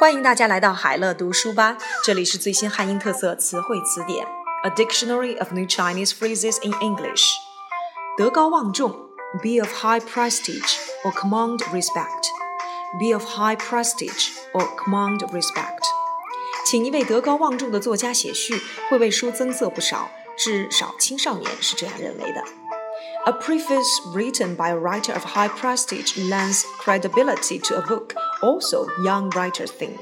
欢迎大家来到海乐读书吧，这里是最新汉音特色词汇词典，A Dictionary of New Chinese Phrases in English。德高望重，be of high prestige or command respect。be of high prestige or command respect。请一位德高望重的作家写序，会为书增色不少，至少青少年是这样认为的。A preface written by a writer of high prestige lends credibility to a book, also young writers think.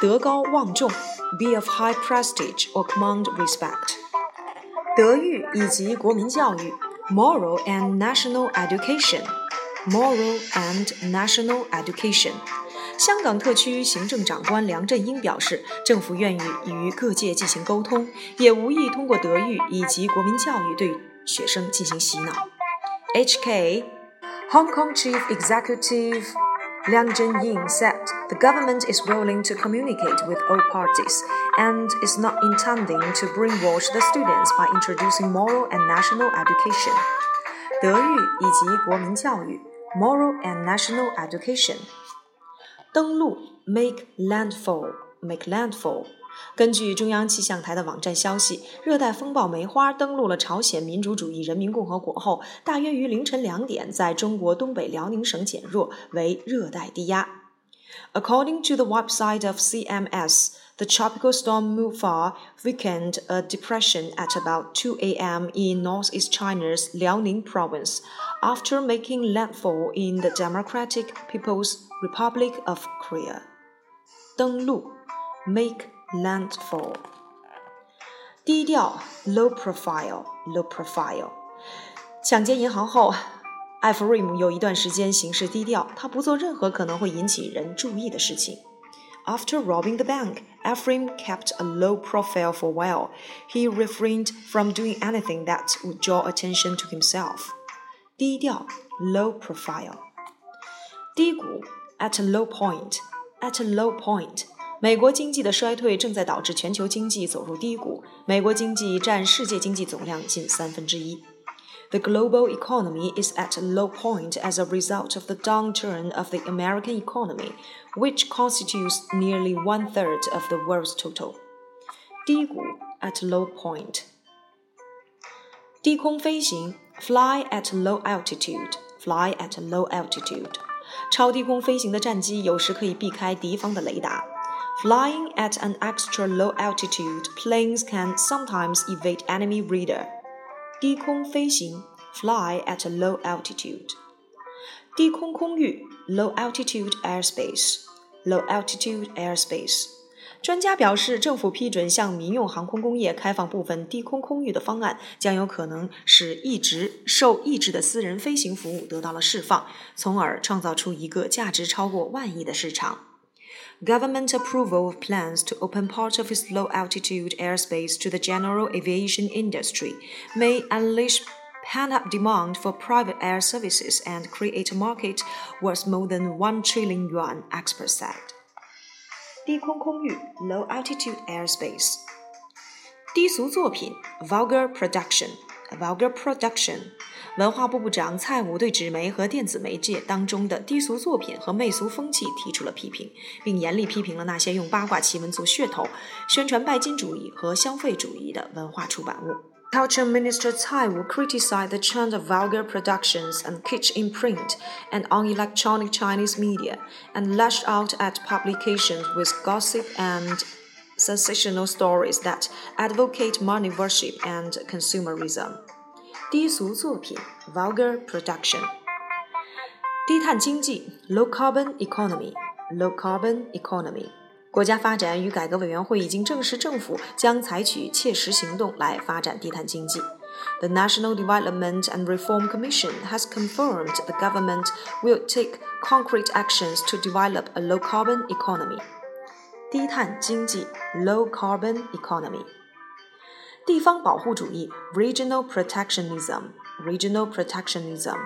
德高望重，be of high prestige or command respect. 德育以及国民教育，moral and national education. Moral and national education. 香港特区行政长官梁振英表示，政府愿意与各界进行沟通，也无意通过德育以及国民教育对学生进行洗脑。HK Hong Kong Chief Executive Liang Zhenying said the government is willing to communicate with all parties and is not intending to brainwash the students by introducing moral and national education. 德育以及国民教育 （moral and national education）。登陆 （make landfall） make landfall。 根据中央气象台的网站消息，热带风暴梅花登陆了朝鲜民主主义人民共和国后，大约于凌晨两点，在中国东北辽宁省减弱为热带低压。According to the website of CMS, the tropical storm Mufar weakened a depression at about 2 a.m. in northeast China's Liaoning province after making landfall in the Democratic People's Republic of Korea. 登陆 make landfall. 低调 low profile low profile. 抢劫银行后，艾弗瑞姆有一段时间行事低调，他不做任何可能会引起人注意的事情。After robbing the bank, Ephraim kept a low profile for a while. He refrained from doing anything that would draw attention to himself. 低调 low profile. 低谷 at a low point at a low point. 美国经济的衰退正在导致全球经济走入低谷。美国经济占世界经济总量近三分之一。The global economy is at a low point as a result of the downturn of the American economy, which constitutes nearly one third of the world's total. 低谷 at low point. 低空飞行 fly at low altitude, fly at low altitude. 超低空飞行的战机有时可以避开敌方的雷达。 Flying at an extra low altitude, planes can sometimes evade enemy radar. 低空飞行 fly at a low altitude. 低空空域 low altitude airspace. Low altitude airspace. 专家表示，政府批准向民用航空工业开放部分低空空域的方案，将有可能使一直受抑制的私人飞行服务得到了释放，从而创造出一个价值超过万亿的市场。government approval of plans to open part of its low altitude airspace to the general aviation industry may unleash pent up demand for private air services and create a market worth more than 1 trillion yuan, experts said. 低空空域 low altitude airspace 低俗作品 vulgar production vulgar production 文化部部长蔡武对纸媒和电子媒介当中的低俗作品和媚俗风气提出了批评，并严厉批评了那些用八卦奇闻做噱头、宣传拜金主义和消费主义的文化出版物。Culture Minister Tsai Wu criticized the trend of vulgar productions and kitsch in print and on electronic Chinese media, and lashed out at publications with gossip and sensational stories that advocate money worship and consumerism. 低俗作品 （vulgar production）。低碳经济 （low carbon economy）。low carbon economy。国家发展与改革委员会已经证实，政府将采取切实行动来发展低碳经济。The National Development and Reform Commission has confirmed the government will take concrete actions to develop a low carbon economy. 低碳经济 （low carbon economy）。 地方保护主义 （regional protectionism），regional protectionism。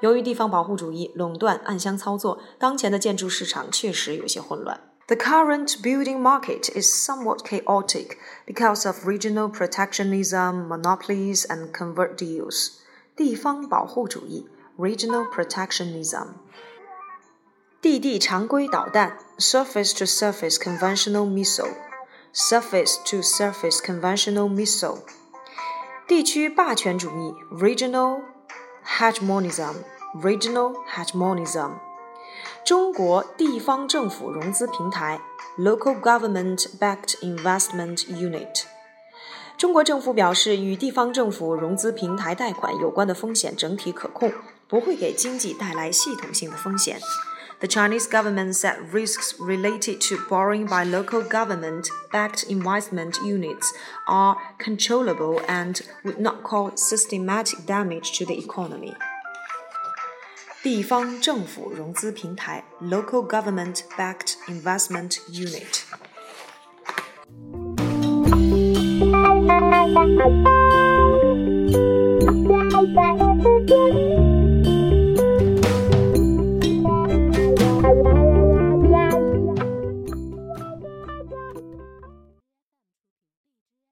由于地方保护主义垄断暗箱操作，当前的建筑市场确实有些混乱。The current building market is somewhat chaotic because of regional protectionism, monopolies, and convert deals. 地方保护主义 （regional protectionism）。 地地常规导弹 （surface-to-surface conventional missile），surface-to-surface conventional missile。地区霸权主义 （regional hegemonism），regional hegemonism。中国地方政府融资平台 （local government-backed investment unit）。中国政府表示，与地方政府融资平台贷款有关的风险整体可控，不会给经济带来系统性的风险。 The Chinese government said risks related to borrowing by local government backed investment units are controllable and would not cause systematic damage to the economy. 地方政府融资平台 （local government backed investment unit）。Thank you.